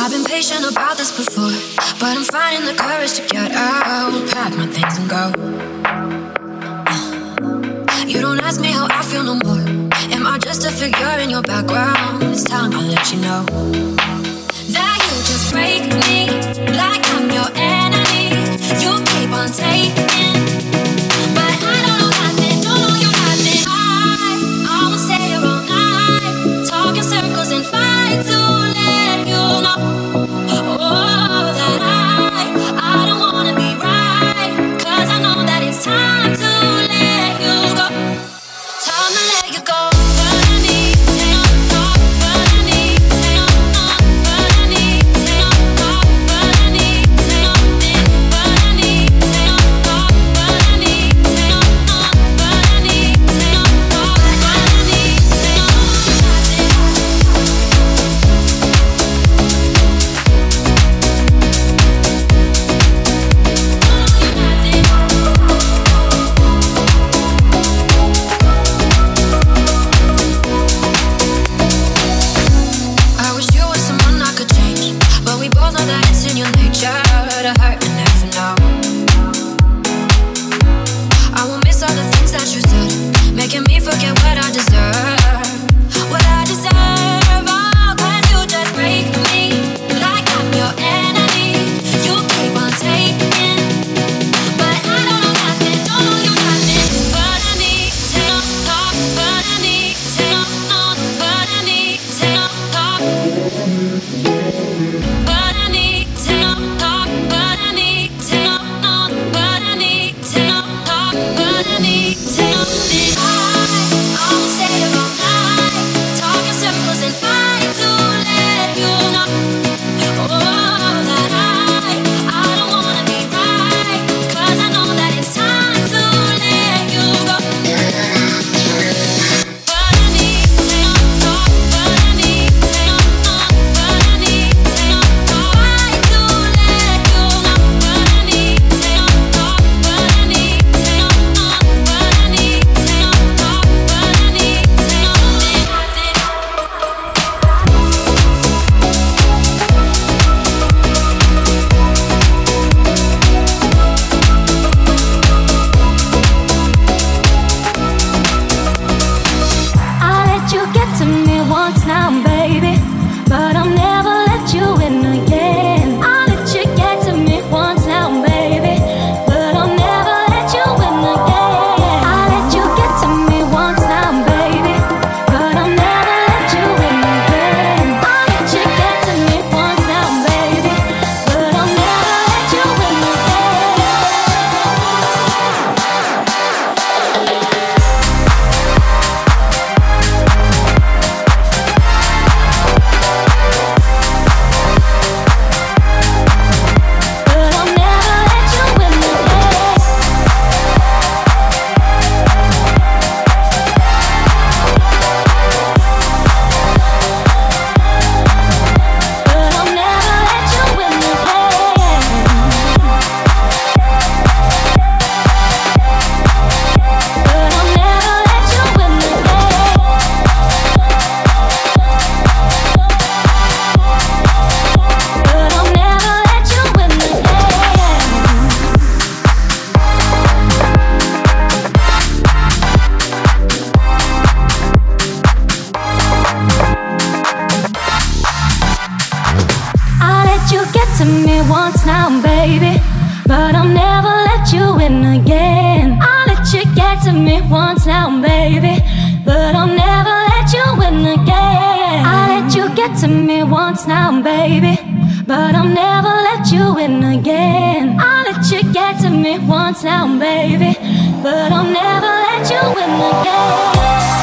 I've been patient about this before, but I'm finding the courage to get out, pack my things and go. Uh, you don't ask me how I feel no more. Am I just a figure in your background? It's time I let you know that you just break me like I'm your enemy. You keep on taking. baby. But I'll never let you in again. I'll let you get to me once now, baby. But I'll never let you in again.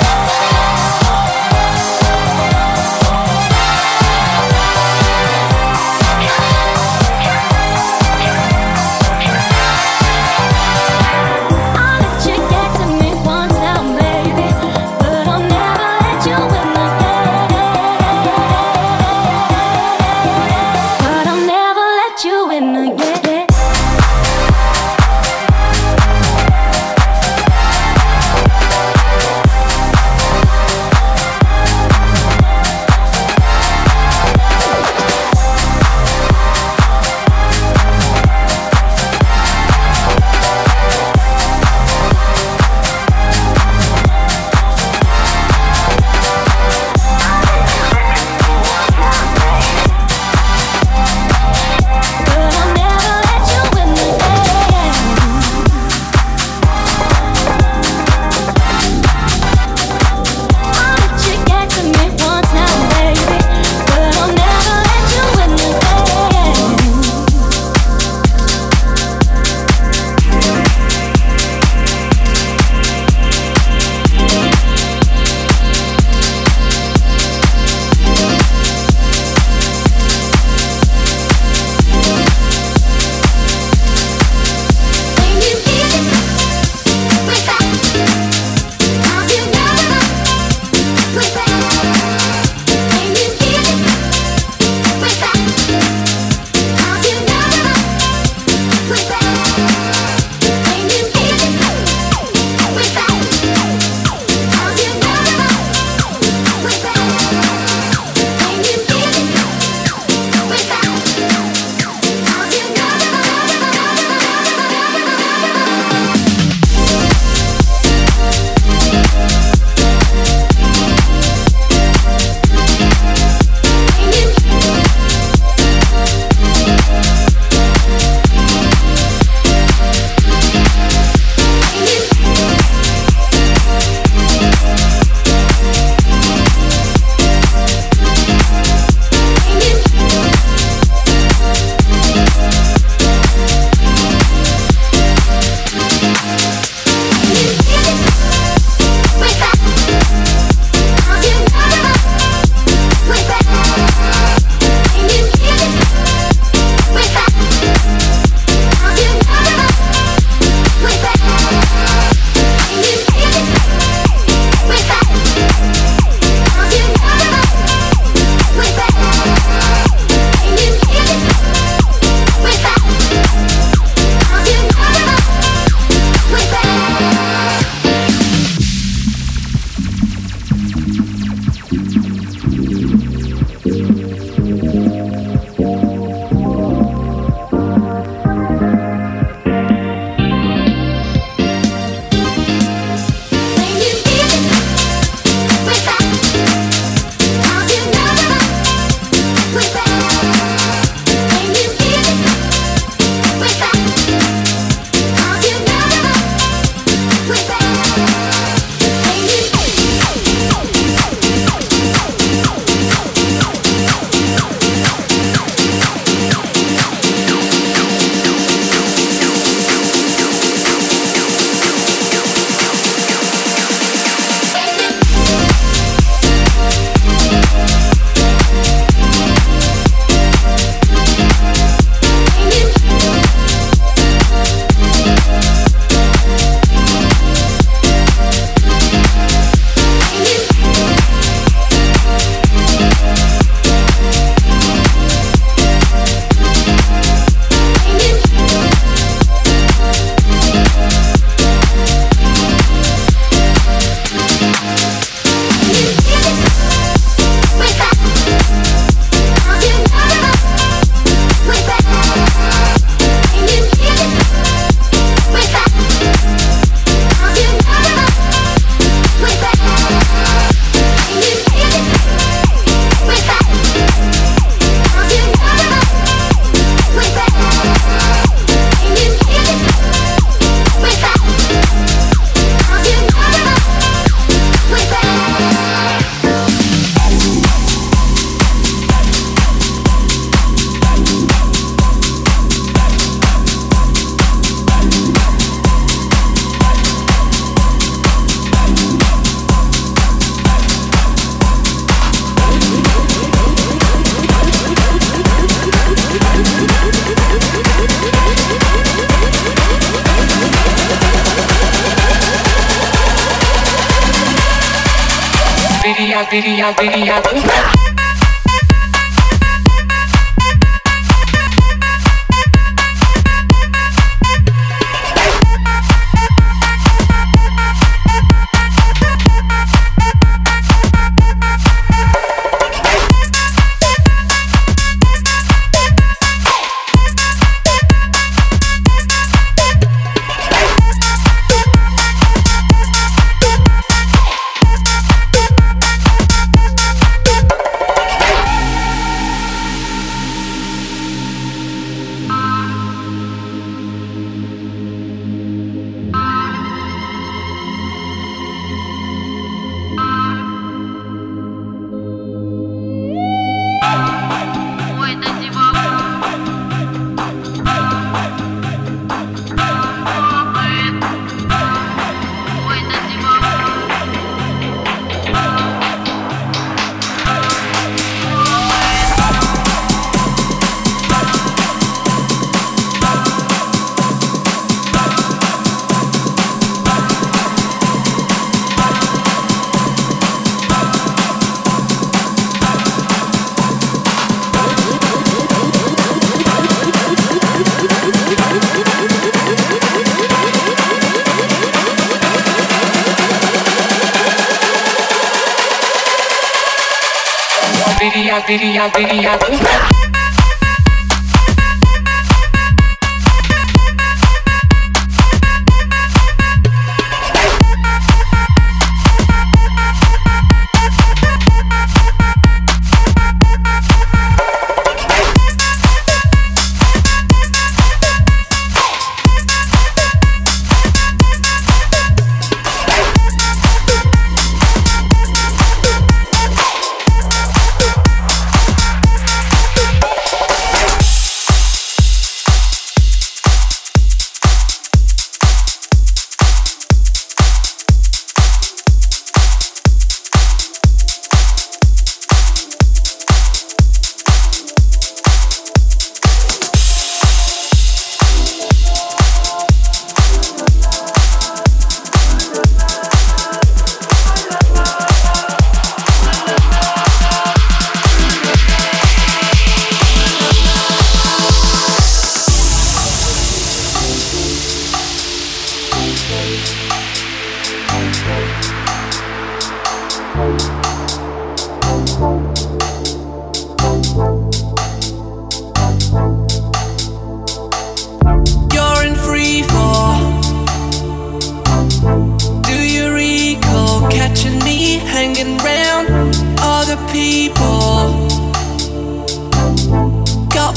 Diría, diría,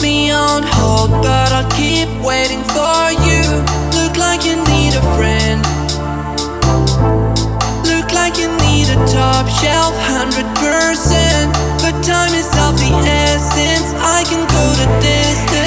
me on hold, but I'll keep waiting for you. Look like you need a friend. Look like you need a top shelf, hundred percent. But time is of the essence. I can go the distance.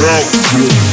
Drop.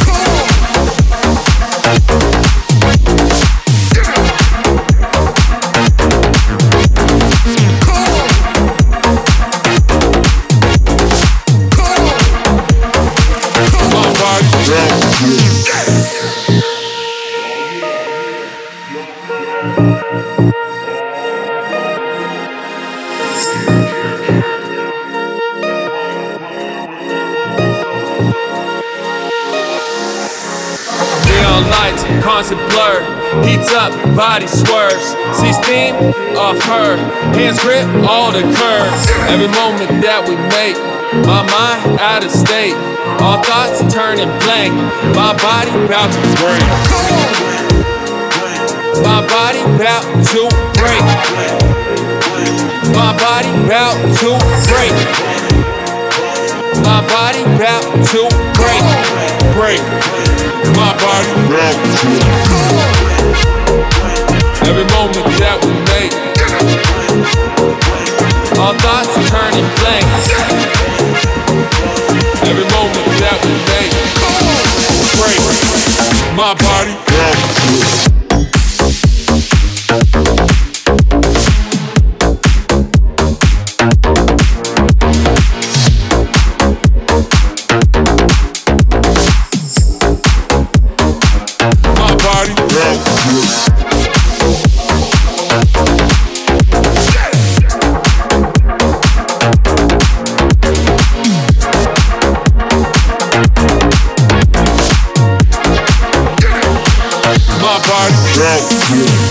Body swerves. See steam off her, hands grip all the curves. Every moment that we make, my mind out of state. All thoughts turning blank. My body about to break. My body about to break. My body about to break. My body about to break. Break. My body about to Every moment that we make, our thoughts are turning blank. Every moment that we make, break my body. drunk.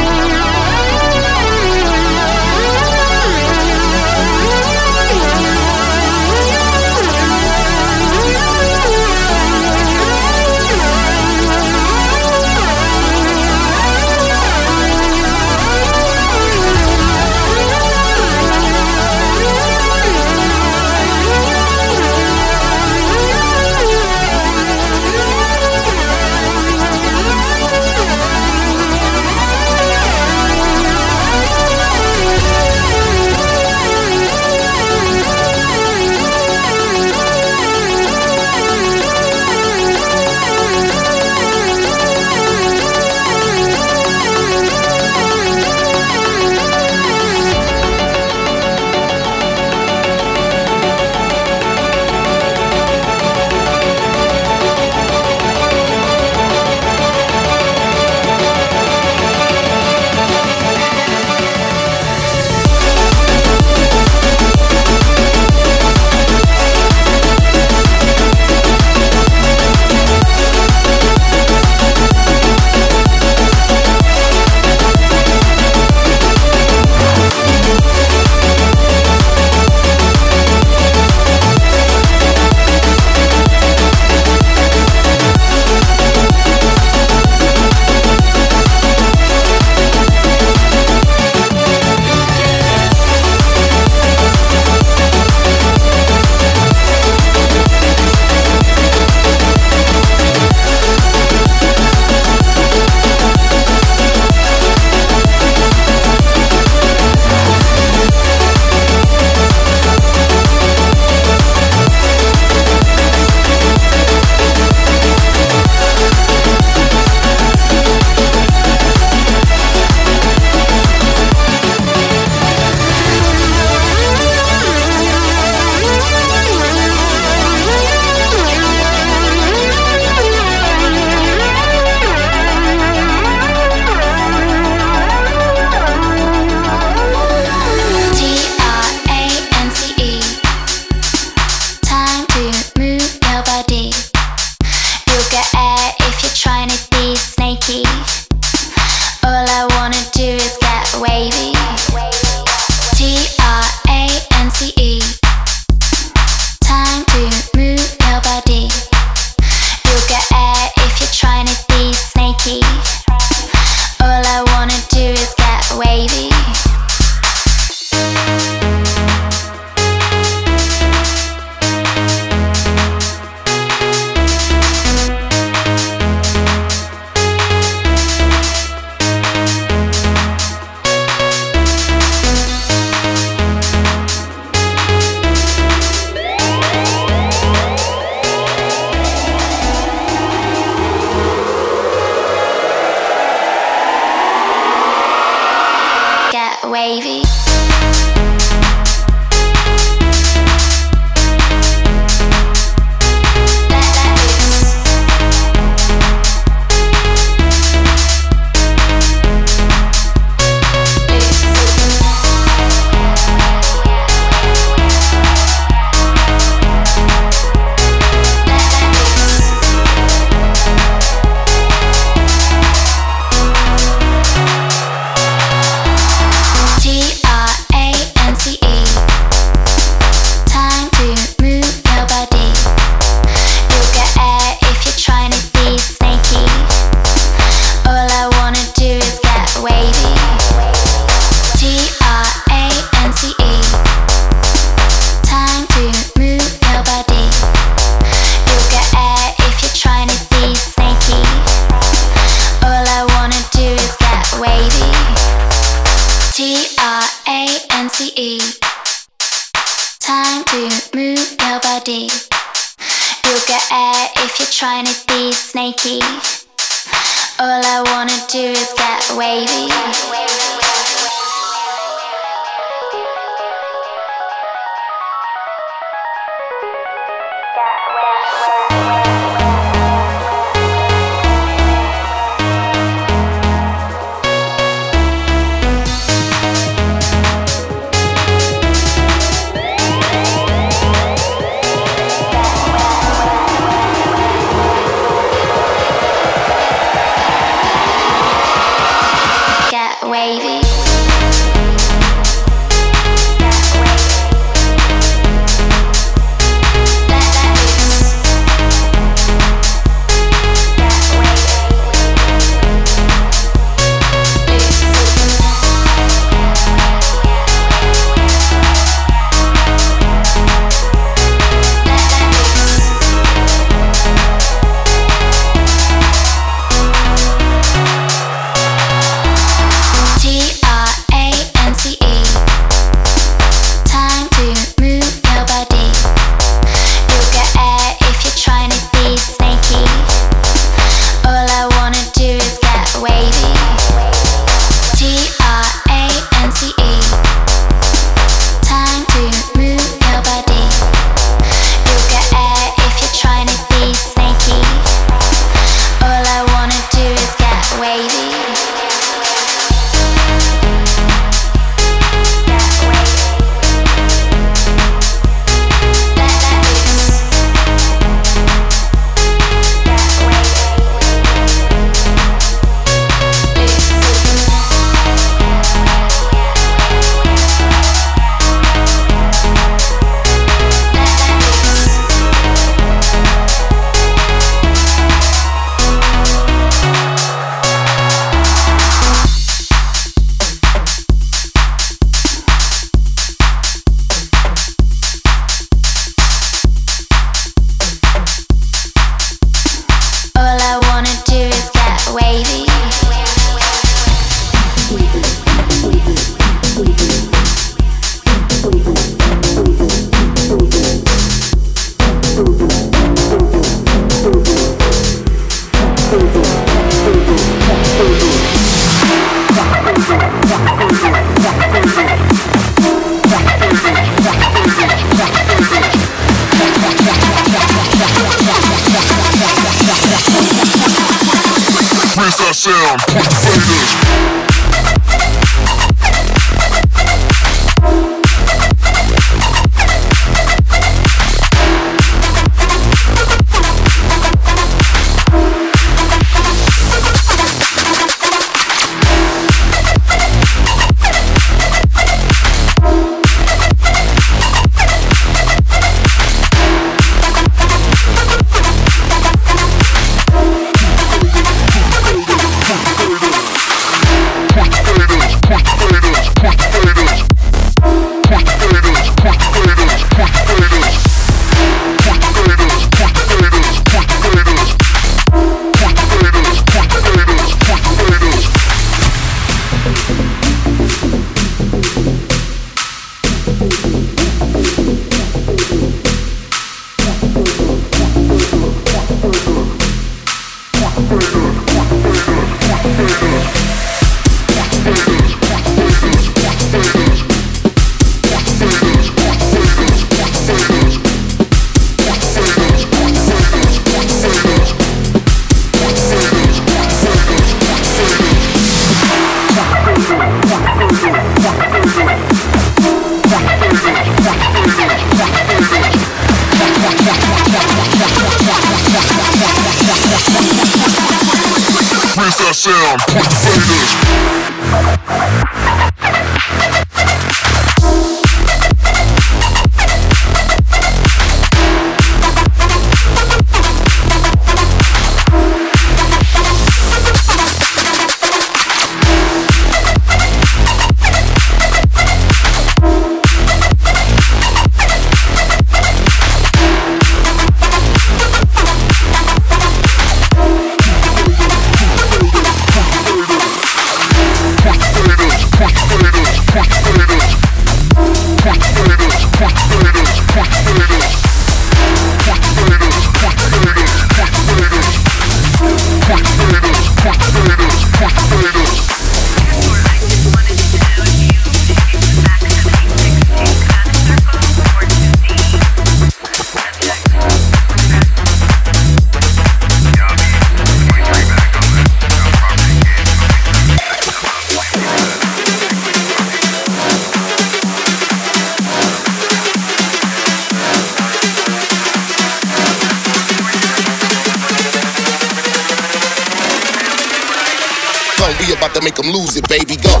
baby, go.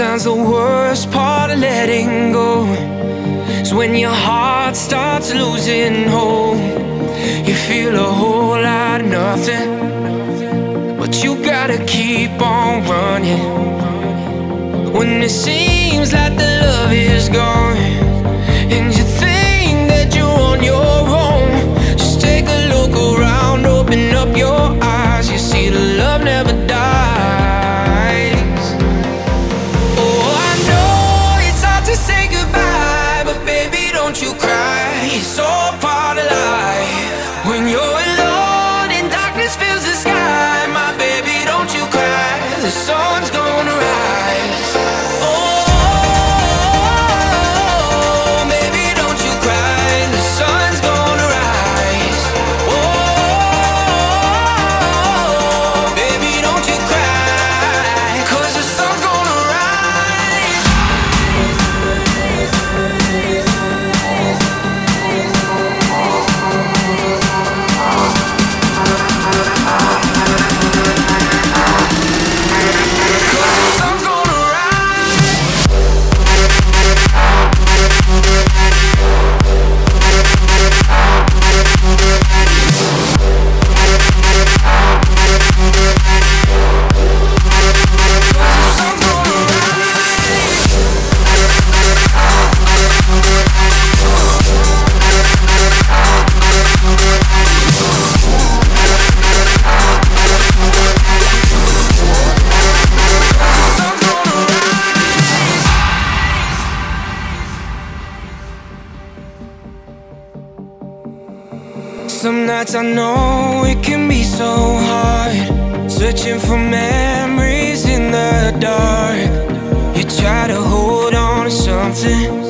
Sometimes the worst part of letting go is when your heart starts losing hope. You feel a whole lot of nothing, but you gotta keep on running. When it seems like the love is gone nights I know it can be so hard. Searching for memories in the dark. You try to hold on to something.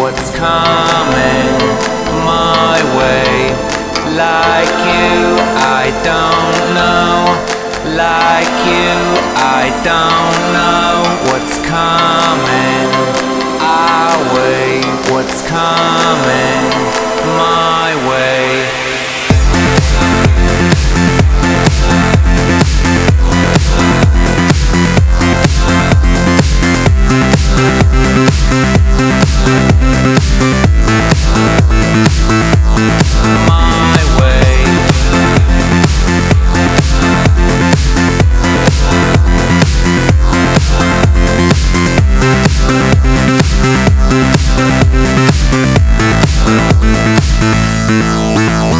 what's coming my way. Like you, I don't know. Like you, I don't know what's coming our way. What's coming my way. We'll. Wow.